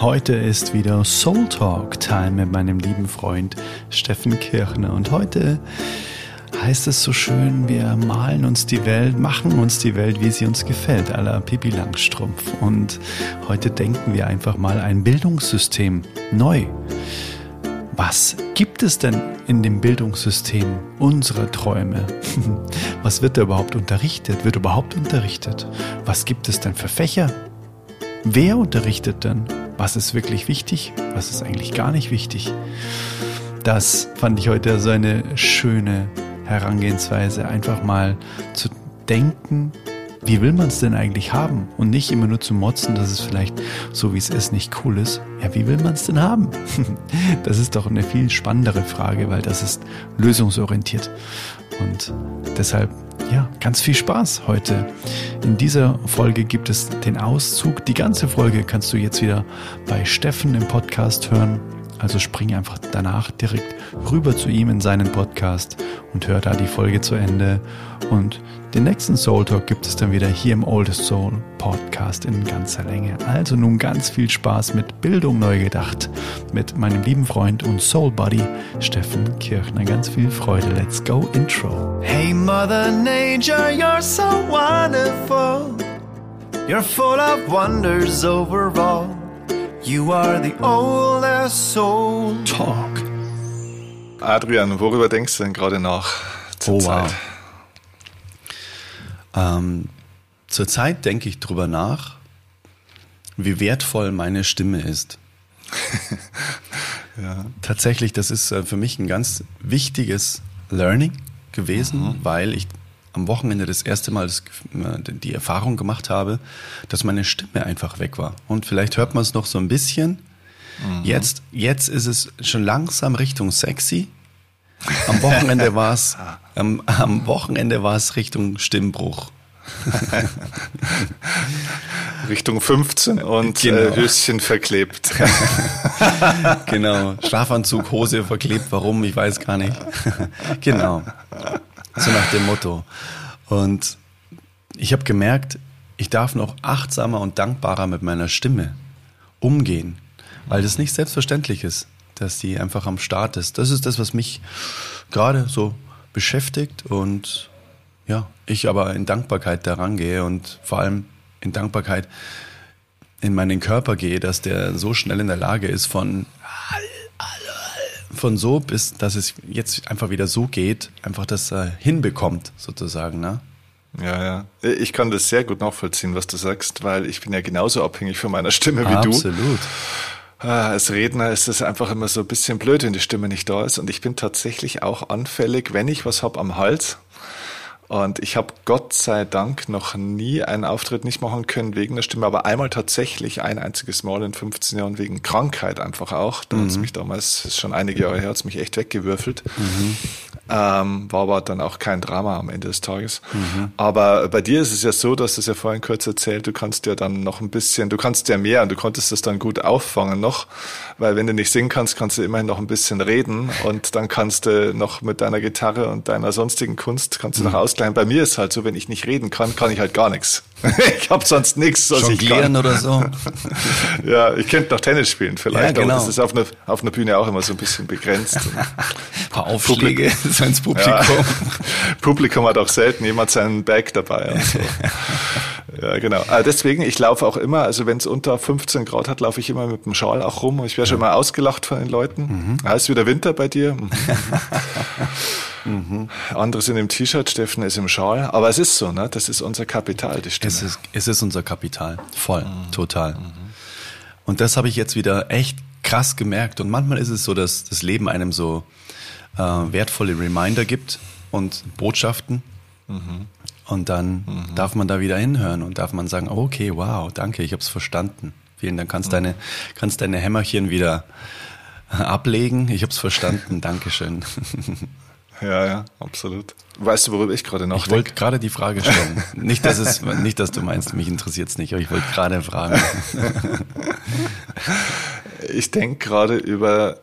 Heute ist wieder Soul Talk Time mit meinem lieben Freund Steffen Kirchner und heute heißt es so schön, wir malen uns die Welt, machen uns die Welt, wie sie uns gefällt, à la Pippi Langstrumpf. Und heute denken wir einfach mal ein Bildungssystem neu. Was gibt es denn in dem Bildungssystem unserer Träume? Was wird da überhaupt unterrichtet? Wird überhaupt unterrichtet? Was gibt es denn für Fächer? Wer unterrichtet denn? Was ist wirklich wichtig? Was ist eigentlich gar nicht wichtig? Das fand ich heute so eine schöne Herangehensweise, einfach mal zu denken, wie will man es denn eigentlich haben? Und nicht immer nur zu motzen, dass es vielleicht so wie es ist nicht cool ist. Ja, wie will man es denn haben? Das ist doch eine viel spannendere Frage, weil das ist lösungsorientiert. Und deshalb, ja, ganz viel Spaß heute. In dieser Folge gibt es den Auszug. Die ganze Folge kannst du jetzt wieder bei Steffen im Podcast hören. Also spring einfach danach direkt rüber zu ihm in seinen Podcast und hör da die Folge zu Ende. Und den nächsten Soul Talk gibt es dann wieder hier im Oldest Soul Podcast in ganzer Länge. Also nun ganz viel Spaß mit Bildung neu gedacht mit meinem lieben Freund und Soul Buddy Steffen Kirchner. Ganz viel Freude. Let's go Intro. Hey Mother Nature, you're so wonderful. You're full of wonders overall. You are the oldest soul. Talk. Adrian, worüber denkst du denn gerade nach zur Oh, Zeit? wow. Ähm, zurzeit denke ich drüber nach, wie wertvoll meine Stimme ist. Ja. Tatsächlich, das ist äh, für mich ein ganz wichtiges Learning gewesen, weil ich am Wochenende das erste Mal das, äh, die Erfahrung gemacht habe, dass meine Stimme einfach weg war. Und vielleicht hört man es noch so ein bisschen. Jetzt, jetzt ist es schon langsam Richtung sexy. Am Wochenende war es, am, am Wochenende war es Richtung Stimmbruch. Richtung 15 und Genau. äh, Höschen verklebt. Genau. Schlafanzug, Hose verklebt, warum, ich weiß gar nicht. genau. So nach dem Motto. Und ich habe gemerkt, ich darf noch achtsamer und dankbarer mit meiner Stimme umgehen, weil das nicht selbstverständlich ist, dass die einfach am Start ist. Das ist das, was mich gerade so beschäftigt und ja, ich aber in Dankbarkeit daran gehe und vor allem in Dankbarkeit in meinen Körper gehe, dass der so schnell in der Lage ist von von so bis, dass es jetzt einfach wieder so geht, einfach das äh, hinbekommt sozusagen, ne? Ja, ja. Ich kann das sehr gut nachvollziehen, was du sagst, weil ich bin ja genauso abhängig von meiner Stimme wie du. Absolut. Ah, Als Redner ist es einfach immer so ein bisschen blöd, wenn die Stimme nicht da ist. Und ich bin tatsächlich auch anfällig, wenn ich was hab am Hals. Und ich habe Gott sei Dank noch nie einen Auftritt nicht machen können wegen der Stimme, aber einmal tatsächlich ein einziges Mal in 15 Jahren wegen Krankheit einfach auch. Da hat's mich damals, ist schon einige Jahre her, hat's mich echt weggewürfelt. Ähm, war aber dann auch kein Drama am Ende des Tages. Aber bei dir ist es ja so, dass es ja vorhin kurz erzählt, du kannst ja dann noch ein bisschen, du kannst ja mehr und du konntest das dann gut auffangen noch, weil wenn du nicht singen kannst, kannst du immerhin noch ein bisschen reden und dann kannst du noch mit deiner Gitarre und deiner sonstigen Kunst kannst du noch ausgleichen. Bei mir ist halt so, wenn ich nicht reden kann, kann ich halt gar nichts. ich habe sonst nichts, was ich Jonglieren kann. oder so. Ja, ich könnte noch Tennis spielen vielleicht, Ja, genau. aber das ist auf einer, auf einer Bühne auch immer so ein bisschen begrenzt. Ein paar Aufschläge so ins Publikum. Ja. Publikum hat auch selten jemand seinen Bag dabei. Und so. Ja, genau. Aber deswegen, ich laufe auch immer, also wenn es unter 15 Grad hat, laufe ich immer mit dem Schal auch rum. Ich werde schon mal ausgelacht von den Leuten. Mhm. Ah, ist wieder Winter bei dir. Andere sind im T-Shirt, Steffen ist im Schal. Aber es ist so, ne? Das ist unser Kapital, die Stimme. Es ist, es ist unser Kapital. Voll. Total. Und das habe ich jetzt wieder echt krass gemerkt. Und manchmal ist es so, dass das Leben einem so äh, wertvolle Reminder gibt und Botschaften. Und dann darf man da wieder hinhören und darf man sagen, okay, wow, danke, ich habe es verstanden. Vielen Dank. Kannst deine, kannst deine Hämmerchen wieder ablegen. Ich habe es verstanden. Dankeschön. Ja, ja, absolut. Weißt du, worüber ich gerade Ich nachdenke? wollte gerade die Frage stellen. Nicht, dass es, nicht, dass du meinst, mich interessiert es nicht, aber ich wollte gerade fragen. Ich denke gerade über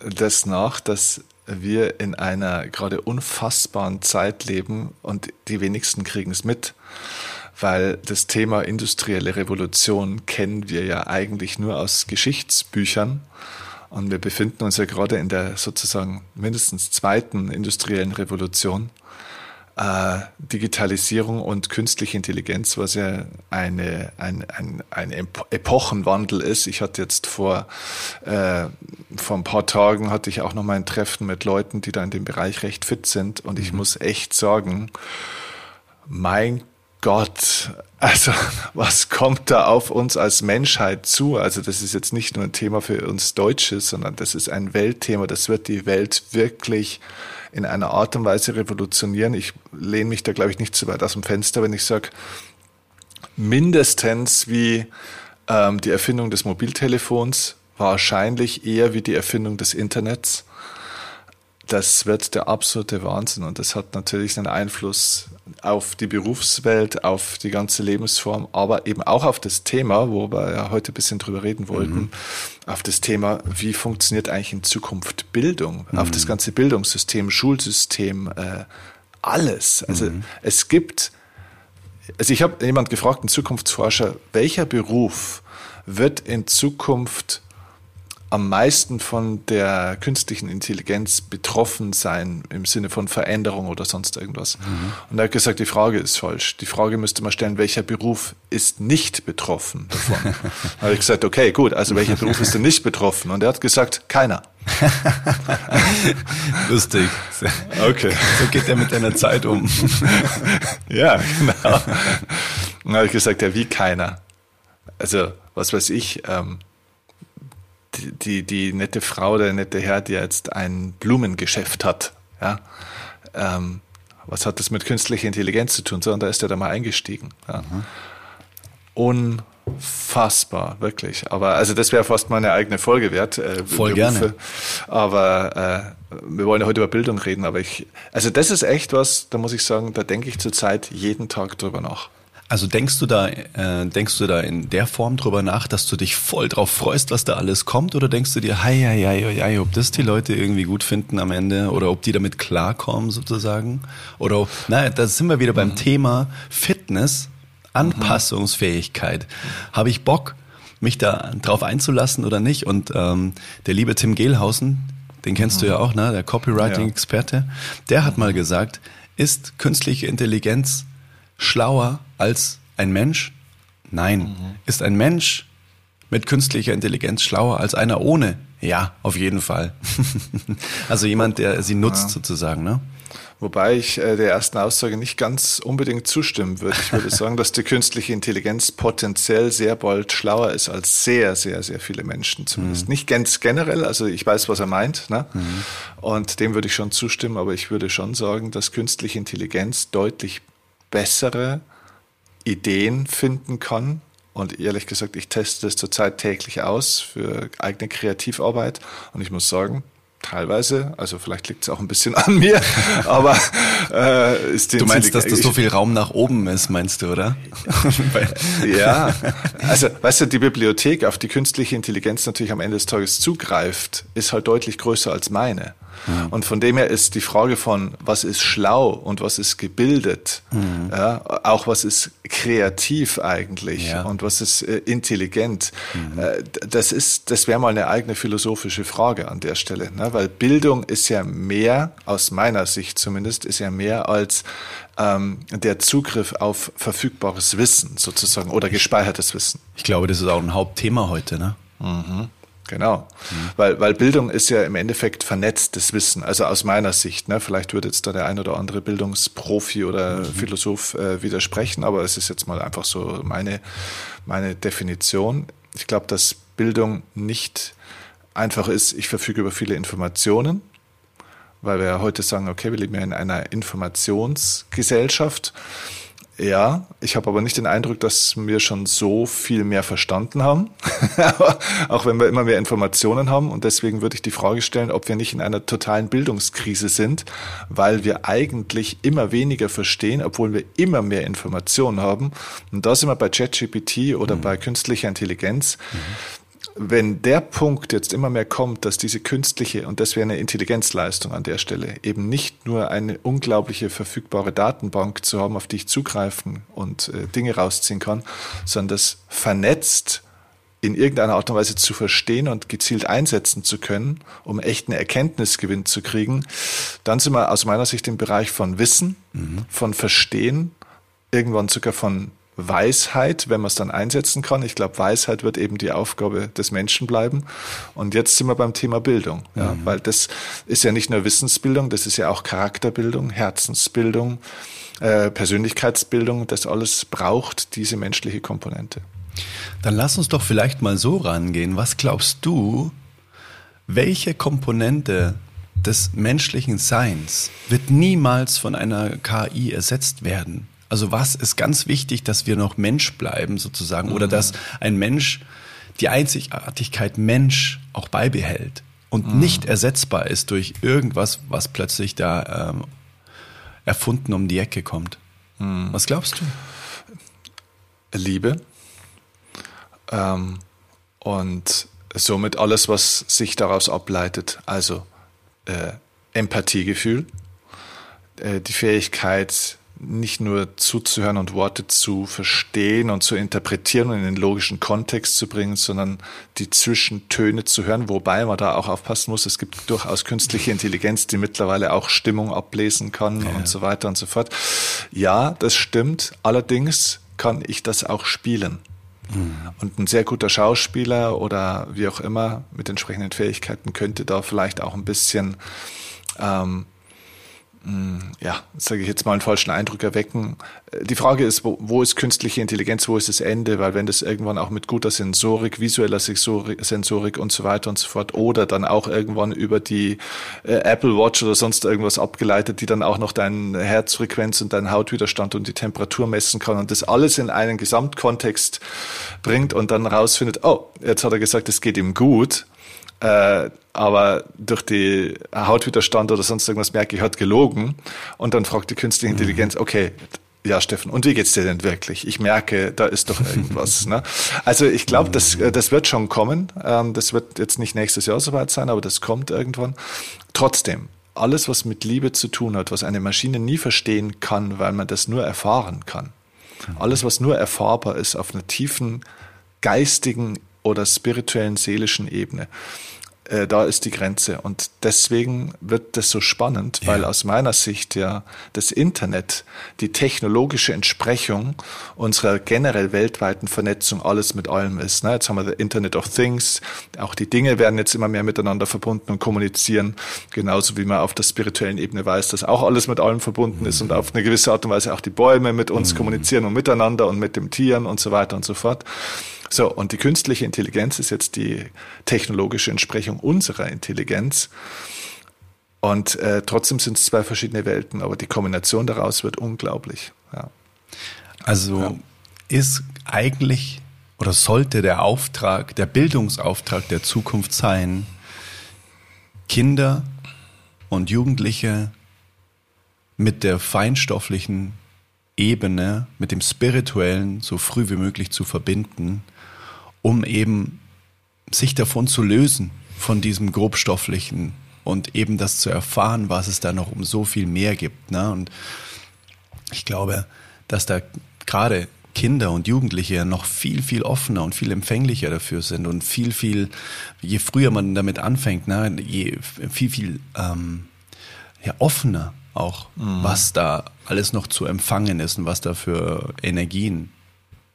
das nach, dass wir in einer gerade unfassbaren Zeit leben und die wenigsten kriegen es mit. weil das Thema industrielle Revolution kennen wir ja eigentlich nur aus Geschichtsbüchern. Und wir befinden uns ja gerade in der sozusagen mindestens zweiten industriellen Revolution. Äh, Digitalisierung und künstliche Intelligenz, was ja eine, ein, ein, ein Epochenwandel ist. Ich hatte jetzt vor, äh, vor ein paar Tagen hatte ich auch noch mal ein Treffen mit Leuten, die da in dem Bereich recht fit sind. Und ich mhm. muss echt sagen, mein Gott, also was kommt da auf uns als Menschheit zu? Also das ist jetzt nicht nur ein Thema für uns Deutsche, sondern das ist ein Weltthema. Das wird die Welt wirklich in einer Art und Weise revolutionieren. Ich lehne mich da, glaube ich, nicht zu weit aus dem Fenster, wenn ich sage, mindestens wie ähm, die Erfindung des Mobiltelefons, wahrscheinlich eher wie die Erfindung des Internets das wird der absolute Wahnsinn und das hat natürlich einen Einfluss auf die Berufswelt, auf die ganze Lebensform, aber eben auch auf das Thema, wo wir ja heute ein bisschen drüber reden wollten, mhm. auf das Thema, wie funktioniert eigentlich in Zukunft Bildung, mhm. auf das ganze Bildungssystem, Schulsystem, äh, alles. Also mhm. es gibt, also ich habe jemand gefragt, einen Zukunftsforscher, welcher Beruf wird in Zukunft am meisten von der künstlichen Intelligenz betroffen sein im Sinne von Veränderung oder sonst irgendwas. Mhm. Und er hat gesagt, die Frage ist falsch. Die Frage müsste man stellen, welcher Beruf ist nicht betroffen davon? da habe ich gesagt, okay, gut, also welcher Beruf ist denn nicht betroffen? Und er hat gesagt, keiner. Lustig. Okay. So geht er mit deiner Zeit um. ja, genau. Und dann habe ich gesagt, ja, wie keiner? Also, was weiß ich, ähm, die, die, die nette Frau, der nette Herr, der jetzt ein Blumengeschäft hat, ja, ähm, was hat das mit künstlicher Intelligenz zu tun? So, und da ist er da mal eingestiegen. Ja. Mhm. Unfassbar, wirklich. Aber also das wäre fast mal eine eigene Folge wert. Äh, Voll Berufe. gerne. Aber äh, wir wollen ja heute über Bildung reden, aber ich, also das ist echt was, da muss ich sagen, da denke ich zurzeit jeden Tag drüber nach. Also denkst du da, äh, denkst du da in der Form drüber nach, dass du dich voll drauf freust, was da alles kommt, oder denkst du dir, hei, hei, hei, hei, ob das die Leute irgendwie gut finden am Ende oder ob die damit klarkommen sozusagen? Oder, naja, da sind wir wieder beim mhm. Thema Fitness, Anpassungsfähigkeit. Mhm. Habe ich Bock, mich da drauf einzulassen oder nicht? Und ähm, der liebe Tim Gehlhausen, den kennst mhm. du ja auch, ne? Der Copywriting-Experte, der hat mal gesagt, ist künstliche Intelligenz schlauer als ein Mensch? Nein. Mhm. Ist ein Mensch mit künstlicher Intelligenz schlauer als einer ohne? Ja, auf jeden Fall. also jemand, der sie nutzt ja. sozusagen, ne? Wobei ich äh, der ersten Aussage nicht ganz unbedingt zustimmen würde. Ich würde sagen, dass die künstliche Intelligenz potenziell sehr bald schlauer ist als sehr, sehr, sehr viele Menschen zumindest. Mhm. Nicht ganz generell, also ich weiß, was er meint. Ne? Mhm. Und dem würde ich schon zustimmen, aber ich würde schon sagen, dass künstliche Intelligenz deutlich bessere Ideen finden kann. Und ehrlich gesagt, ich teste das zurzeit täglich aus für eigene Kreativarbeit. Und ich muss sagen, teilweise, also vielleicht liegt es auch ein bisschen an mir, aber äh, ist Du meinst, dass da so viel Raum nach oben ist, meinst du, oder? ja, also weißt du, die Bibliothek, auf die künstliche Intelligenz natürlich am Ende des Tages zugreift, ist halt deutlich größer als meine. Mhm. Und von dem her ist die Frage von, was ist schlau und was ist gebildet, mhm. ja, auch was ist kreativ eigentlich ja. und was ist äh, intelligent, mhm. äh, das ist, das wäre mal eine eigene philosophische Frage an der Stelle, ne? weil Bildung ist ja mehr, aus meiner Sicht zumindest, ist ja mehr als ähm, der Zugriff auf verfügbares Wissen sozusagen oder gespeichertes Wissen. Ich glaube, das ist auch ein Hauptthema heute, ne? Mhm. Genau, mhm. weil, weil Bildung ist ja im Endeffekt vernetztes Wissen, also aus meiner Sicht. Ne? Vielleicht würde jetzt da der ein oder andere Bildungsprofi oder mhm. Philosoph äh, widersprechen, aber es ist jetzt mal einfach so meine, meine Definition. Ich glaube, dass Bildung nicht einfach ist, ich verfüge über viele Informationen, weil wir ja heute sagen, okay, wir leben ja in einer Informationsgesellschaft. Ja, ich habe aber nicht den Eindruck, dass wir schon so viel mehr verstanden haben, auch wenn wir immer mehr Informationen haben. Und deswegen würde ich die Frage stellen, ob wir nicht in einer totalen Bildungskrise sind, weil wir eigentlich immer weniger verstehen, obwohl wir immer mehr Informationen haben. Und da sind wir bei ChatGPT oder mhm. bei künstlicher Intelligenz. Mhm wenn der Punkt jetzt immer mehr kommt, dass diese künstliche, und das wäre eine Intelligenzleistung an der Stelle, eben nicht nur eine unglaubliche verfügbare Datenbank zu haben, auf die ich zugreifen und äh, Dinge rausziehen kann, sondern das vernetzt in irgendeiner Art und Weise zu verstehen und gezielt einsetzen zu können, um echten Erkenntnisgewinn zu kriegen, dann sind wir aus meiner Sicht im Bereich von Wissen, mhm. von Verstehen, irgendwann sogar von Weisheit, wenn man es dann einsetzen kann. Ich glaube, Weisheit wird eben die Aufgabe des Menschen bleiben. Und jetzt sind wir beim Thema Bildung, ja, mhm. weil das ist ja nicht nur Wissensbildung, das ist ja auch Charakterbildung, Herzensbildung, äh, Persönlichkeitsbildung. Das alles braucht diese menschliche Komponente. Dann lass uns doch vielleicht mal so rangehen. Was glaubst du, welche Komponente des menschlichen Seins wird niemals von einer KI ersetzt werden? Also was ist ganz wichtig, dass wir noch Mensch bleiben sozusagen mhm. oder dass ein Mensch die Einzigartigkeit Mensch auch beibehält und mhm. nicht ersetzbar ist durch irgendwas, was plötzlich da ähm, erfunden um die Ecke kommt. Mhm. Was glaubst du? Liebe ähm, und somit alles, was sich daraus ableitet, also äh, Empathiegefühl, äh, die Fähigkeit, nicht nur zuzuhören und Worte zu verstehen und zu interpretieren und in den logischen Kontext zu bringen, sondern die Zwischentöne zu hören, wobei man da auch aufpassen muss. Es gibt durchaus künstliche Intelligenz, die mittlerweile auch Stimmung ablesen kann ja. und so weiter und so fort. Ja, das stimmt. Allerdings kann ich das auch spielen. Mhm. Und ein sehr guter Schauspieler oder wie auch immer mit entsprechenden Fähigkeiten könnte da vielleicht auch ein bisschen ähm, hm, ja, sage ich jetzt mal einen falschen Eindruck erwecken. Äh, die Frage ist, wo, wo, ist künstliche Intelligenz, wo ist das Ende? Weil wenn das irgendwann auch mit guter Sensorik, visueller Sensorik und so weiter und so fort oder dann auch irgendwann über die äh, Apple Watch oder sonst irgendwas abgeleitet, die dann auch noch deine Herzfrequenz und deinen Hautwiderstand und die Temperatur messen kann und das alles in einen Gesamtkontext bringt und dann rausfindet, oh, jetzt hat er gesagt, es geht ihm gut äh, aber durch die Hautwiderstand oder sonst irgendwas merke ich, hat gelogen. Und dann fragt die künstliche mhm. Intelligenz, okay, ja, Steffen, und wie geht's dir denn wirklich? Ich merke, da ist doch irgendwas. ne? Also ich glaube, das, äh, das wird schon kommen. Ähm, das wird jetzt nicht nächstes Jahr soweit sein, aber das kommt irgendwann. Trotzdem, alles, was mit Liebe zu tun hat, was eine Maschine nie verstehen kann, weil man das nur erfahren kann. Mhm. Alles, was nur erfahrbar ist auf einer tiefen geistigen oder spirituellen, seelischen Ebene äh, da ist die Grenze. Und deswegen wird das so spannend, ja. weil aus meiner Sicht ja das Internet, die technologische Entsprechung unserer generell weltweiten Vernetzung alles mit allem ist. Ne? Jetzt haben wir the Internet of Things, auch die Dinge werden jetzt immer mehr miteinander verbunden und kommunizieren, genauso wie man auf der spirituellen Ebene weiß, dass auch alles mit allem verbunden mhm. ist und auf eine gewisse Art und Weise auch die Bäume mit uns mhm. kommunizieren und miteinander und mit den Tieren und so weiter und so fort. So, und die künstliche Intelligenz ist jetzt die technologische Entsprechung unserer Intelligenz. Und äh, trotzdem sind es zwei verschiedene Welten, aber die Kombination daraus wird unglaublich. Ja. Also ja. ist eigentlich oder sollte der Auftrag, der Bildungsauftrag der Zukunft sein, Kinder und Jugendliche mit der feinstofflichen Ebene, mit dem Spirituellen so früh wie möglich zu verbinden um eben sich davon zu lösen, von diesem grobstofflichen und eben das zu erfahren, was es da noch um so viel mehr gibt. Ne? Und ich glaube, dass da gerade Kinder und Jugendliche noch viel, viel offener und viel empfänglicher dafür sind und viel, viel, je früher man damit anfängt, ne, je viel, viel ähm, ja, offener auch, mhm. was da alles noch zu empfangen ist und was da für Energien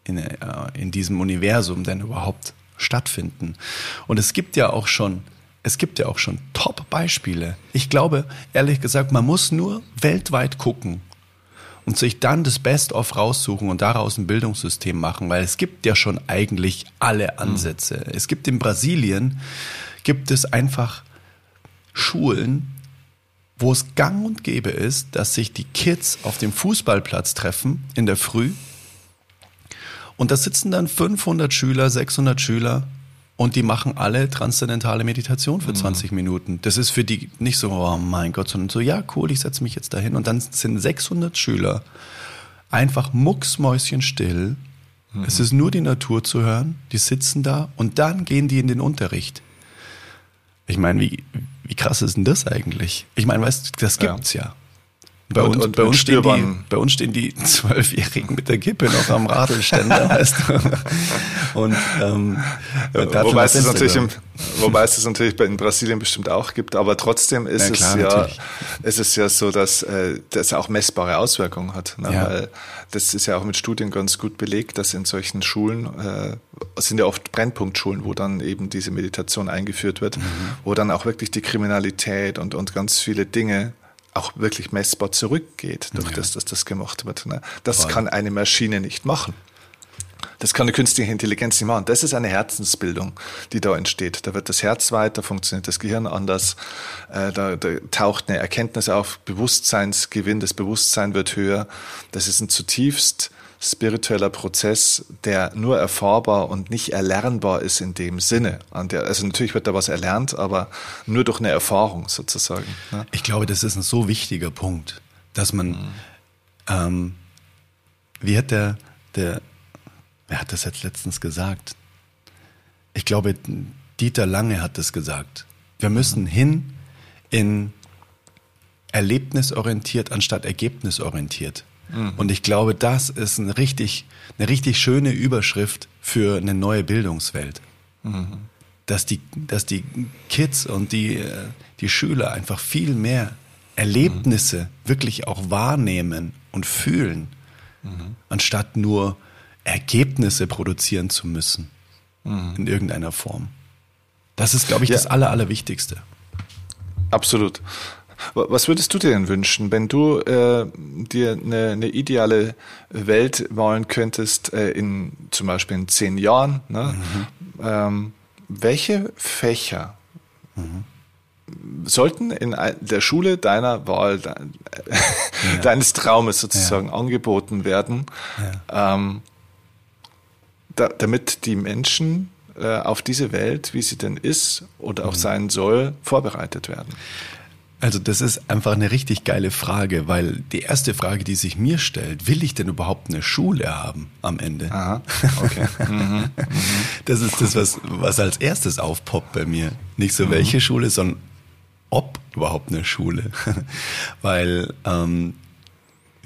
in, äh, in diesem Universum denn überhaupt stattfinden. Und es gibt ja auch schon, es gibt ja auch schon Top-Beispiele. Ich glaube, ehrlich gesagt, man muss nur weltweit gucken und sich dann das Best-of raussuchen und daraus ein Bildungssystem machen, weil es gibt ja schon eigentlich alle Ansätze. Mhm. Es gibt in Brasilien, gibt es einfach Schulen, wo es gang und gäbe ist, dass sich die Kids auf dem Fußballplatz treffen in der Früh und da sitzen dann 500 Schüler, 600 Schüler und die machen alle transzendentale Meditation für 20 mhm. Minuten. Das ist für die nicht so, oh mein Gott, sondern so, ja, cool, ich setze mich jetzt dahin. Und dann sind 600 Schüler einfach mucksmäuschenstill Mhm. Es ist nur die Natur zu hören, die sitzen da und dann gehen die in den Unterricht. Ich meine, wie, wie krass ist denn das eigentlich? Ich meine, weißt du, das gibt's ja. ja. Bei, und, uns, und bei, uns stehen die, bei uns stehen die Zwölfjährigen mit der Kippe noch am Radlständer, weißt du. Und, ähm, wobei, es natürlich im, wobei es das natürlich in Brasilien bestimmt auch gibt, aber trotzdem ist, ja, klar, es, ja, ist es ja so, dass äh, das auch messbare Auswirkungen hat. Ne? Ja. Weil das ist ja auch mit Studien ganz gut belegt, dass in solchen Schulen, äh, sind ja oft Brennpunktschulen, wo dann eben diese Meditation eingeführt wird, mhm. wo dann auch wirklich die Kriminalität und, und ganz viele Dinge auch wirklich messbar zurückgeht, durch ja. das, dass das gemacht wird. Ne? Das Voll. kann eine Maschine nicht machen. Das kann eine künstliche Intelligenz nicht machen. Das ist eine Herzensbildung, die da entsteht. Da wird das Herz weiter, funktioniert das Gehirn anders, äh, da, da taucht eine Erkenntnis auf, Bewusstseinsgewinn, das Bewusstsein wird höher. Das ist ein zutiefst spiritueller Prozess, der nur erfahrbar und nicht erlernbar ist in dem Sinne. Also natürlich wird da was erlernt, aber nur durch eine Erfahrung sozusagen. Ne? Ich glaube, das ist ein so wichtiger Punkt, dass man, mhm. ähm, wie hat der, der, wer hat das jetzt letztens gesagt? Ich glaube, Dieter Lange hat das gesagt. Wir müssen mhm. hin in erlebnisorientiert anstatt ergebnisorientiert. Mhm. Und ich glaube, das ist eine richtig, eine richtig schöne Überschrift für eine neue Bildungswelt. Mhm. Dass die, dass die Kids und die, äh, die Schüler einfach viel mehr Erlebnisse mhm. wirklich auch wahrnehmen und fühlen, mhm. anstatt nur Ergebnisse produzieren zu müssen mhm. in irgendeiner Form. Das ist, glaube ich, ja. das Aller, Allerwichtigste. Absolut. Was würdest du dir denn wünschen, wenn du äh, dir eine, eine, ideale Welt malen könntest, äh, in zum Beispiel in zehn Jahren? Ne? Mhm. Ähm, welche Fächer mhm. sollten in der Schule deiner Wahl, ja. deines Traumes sozusagen ja. angeboten werden, ja. ähm, da, damit die Menschen äh, auf diese Welt, wie sie denn ist oder auch mhm. sein soll, vorbereitet werden? Also das ist einfach eine richtig geile Frage, weil die erste Frage, die sich mir stellt, will ich denn überhaupt eine Schule haben am Ende? Aha, okay. Mhm, mhm. Das ist das, was, was als erstes aufpoppt bei mir. Nicht so mhm. welche Schule, sondern ob überhaupt eine Schule. weil ähm,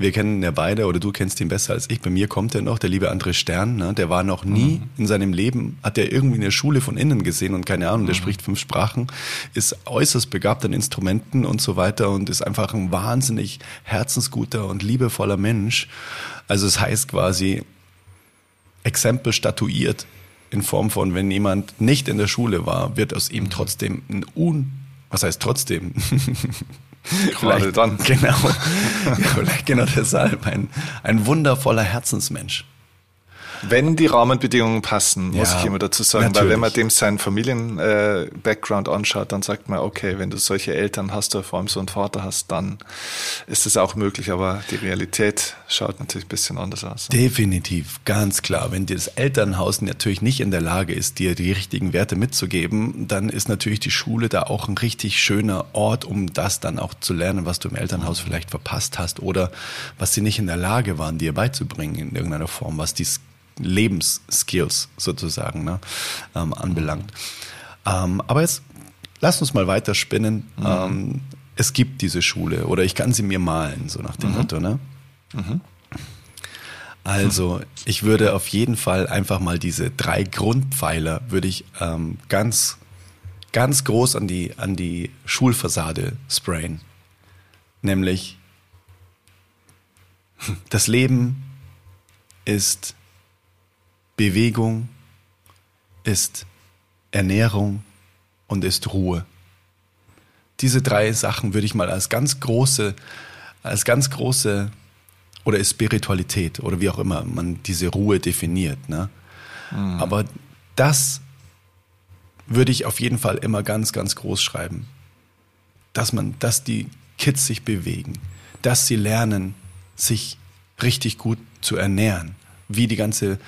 wir kennen ja beide oder du kennst ihn besser als ich. Bei mir kommt er noch, der liebe André Stern. Ne? Der war noch nie mhm. in seinem Leben, hat er irgendwie eine Schule von innen gesehen und keine Ahnung, der mhm. spricht fünf Sprachen, ist äußerst begabt an Instrumenten und so weiter und ist einfach ein wahnsinnig herzensguter und liebevoller Mensch. Also es heißt quasi, Exempel statuiert in Form von, wenn jemand nicht in der Schule war, wird aus ihm mhm. trotzdem ein un, was heißt trotzdem? Gerade dann. Genau. ja, vielleicht genau deshalb ein, ein wundervoller Herzensmensch. Wenn die Rahmenbedingungen passen, muss ja, ich immer dazu sagen, natürlich. weil wenn man dem seinen Familien-Background äh, anschaut, dann sagt man, okay, wenn du solche Eltern hast oder vor allem so einen Vater hast, dann ist es auch möglich, aber die Realität schaut natürlich ein bisschen anders aus. Definitiv, ganz klar. Wenn das Elternhaus natürlich nicht in der Lage ist, dir die richtigen Werte mitzugeben, dann ist natürlich die Schule da auch ein richtig schöner Ort, um das dann auch zu lernen, was du im Elternhaus vielleicht verpasst hast oder was sie nicht in der Lage waren, dir beizubringen in irgendeiner Form, was die Lebensskills sozusagen ne, ähm, anbelangt. Ähm, aber jetzt lass uns mal weiter spinnen. Mhm. Ähm, es gibt diese Schule oder ich kann sie mir malen, so nach dem mhm. Motto. Ne? Mhm. Also ich würde auf jeden Fall einfach mal diese drei Grundpfeiler würde ich ähm, ganz ganz groß an die an die Schulfassade sprayen, nämlich das Leben ist Bewegung, ist Ernährung und ist Ruhe. Diese drei Sachen würde ich mal als ganz große, als ganz große oder ist Spiritualität oder wie auch immer man diese Ruhe definiert. Ne? Mhm. Aber das würde ich auf jeden Fall immer ganz, ganz groß schreiben. Dass man, dass die Kids sich bewegen, dass sie lernen, sich richtig gut zu ernähren, wie die ganze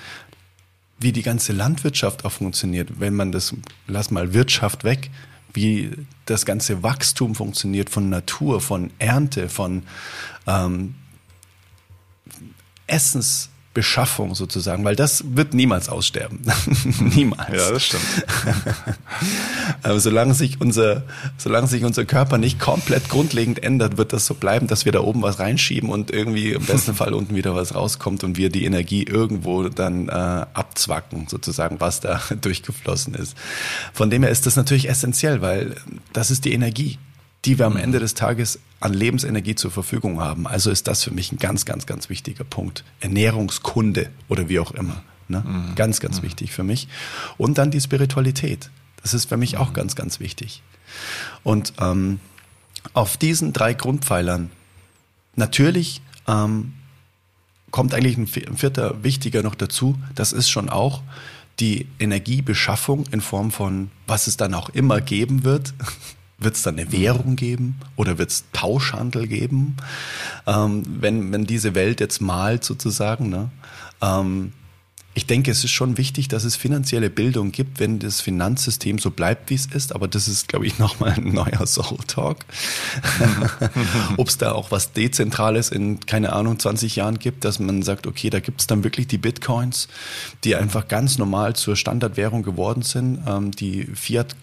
wie die ganze Landwirtschaft auch funktioniert, wenn man das, lass mal Wirtschaft weg, wie das ganze Wachstum funktioniert von Natur, von Ernte, von ähm, Essens, Beschaffung sozusagen, weil das wird niemals aussterben. niemals. Ja, das stimmt. Aber solange sich unser, solange sich unser Körper nicht komplett grundlegend ändert, wird das so bleiben, dass wir da oben was reinschieben und irgendwie im besten Fall unten wieder was rauskommt und wir die Energie irgendwo dann äh, abzwacken, sozusagen, was da durchgeflossen ist. Von dem her ist das natürlich essentiell, weil das ist die Energie die wir am Ende des Tages an Lebensenergie zur Verfügung haben. Also ist das für mich ein ganz, ganz, ganz wichtiger Punkt. Ernährungskunde oder wie auch immer. Ne? Mhm. Ganz, ganz mhm. wichtig für mich. Und dann die Spiritualität. Das ist für mich auch mhm. ganz, ganz wichtig. Und ähm, auf diesen drei Grundpfeilern natürlich ähm, kommt eigentlich ein vierter wichtiger noch dazu. Das ist schon auch die Energiebeschaffung in Form von, was es dann auch immer geben wird. Wird es dann eine Währung geben oder wird es Tauschhandel geben? Ähm, wenn, wenn diese Welt jetzt malt sozusagen. Ne? Ähm, ich denke, es ist schon wichtig, dass es finanzielle Bildung gibt, wenn das Finanzsystem so bleibt, wie es ist. Aber das ist, glaube ich, nochmal ein neuer Soul Talk. Ob es da auch was Dezentrales in, keine Ahnung, 20 Jahren gibt, dass man sagt, okay, da gibt es dann wirklich die Bitcoins, die einfach ganz normal zur Standardwährung geworden sind. Ähm, die Fiat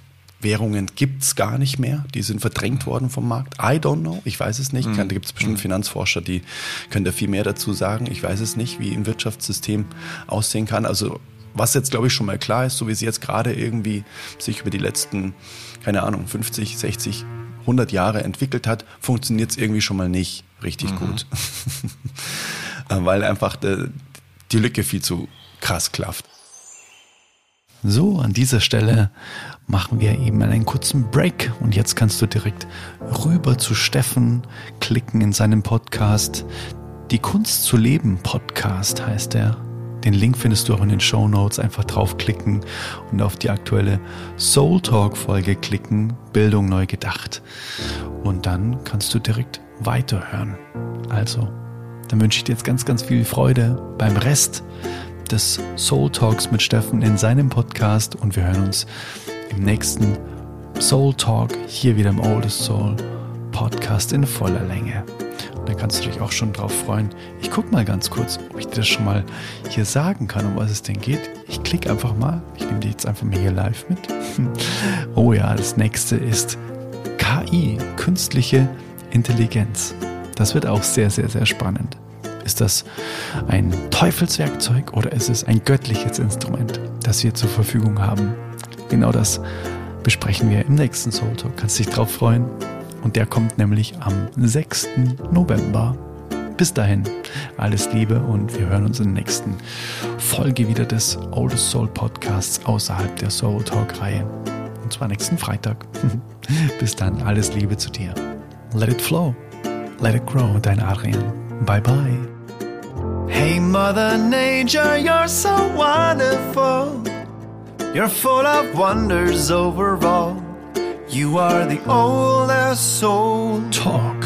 Währungen gibt's gar nicht mehr. Die sind verdrängt worden vom Markt. I don't know. Ich weiß es nicht. Mhm. Da gibt es bestimmt mhm. Finanzforscher, die können da viel mehr dazu sagen. Ich weiß es nicht, wie ein Wirtschaftssystem aussehen kann. Also was jetzt, glaube ich, schon mal klar ist, so wie sie jetzt gerade irgendwie sich über die letzten, keine Ahnung, 50, 60, 100 Jahre entwickelt hat, funktioniert es irgendwie schon mal nicht richtig mhm. gut. Weil einfach die Lücke viel zu krass klafft. So, an dieser Stelle machen wir eben einen kurzen Break und jetzt kannst du direkt rüber zu Steffen klicken in seinem Podcast. Die Kunst zu leben Podcast heißt er. Den Link findest du auch in den Show Notes. Einfach draufklicken und auf die aktuelle Soul Talk Folge klicken. Bildung neu gedacht. Und dann kannst du direkt weiterhören. Also, dann wünsche ich dir jetzt ganz, ganz viel Freude beim Rest des Soul Talks mit Steffen in seinem Podcast und wir hören uns im nächsten Soul Talk hier wieder im Oldest Soul Podcast in voller Länge. Und da kannst du dich auch schon drauf freuen. Ich gucke mal ganz kurz, ob ich dir das schon mal hier sagen kann, um was es denn geht. Ich klicke einfach mal. Ich nehme dich jetzt einfach mal hier live mit. oh ja, das nächste ist KI, künstliche Intelligenz. Das wird auch sehr, sehr, sehr spannend. Ist das ein Teufelswerkzeug oder ist es ein göttliches Instrument, das wir zur Verfügung haben? Genau das besprechen wir im nächsten Soul Talk. Kannst dich drauf freuen. Und der kommt nämlich am 6. November. Bis dahin, alles Liebe und wir hören uns in der nächsten Folge wieder des Oldest Soul Podcasts außerhalb der Soul Talk Reihe. Und zwar nächsten Freitag. Bis dann, alles Liebe zu dir. Let it flow. Let it grow, dein Adrian. Bye bye. Hey, Mother Nature, you're so wonderful. You're full of wonders overall. You are the oldest soul. Talk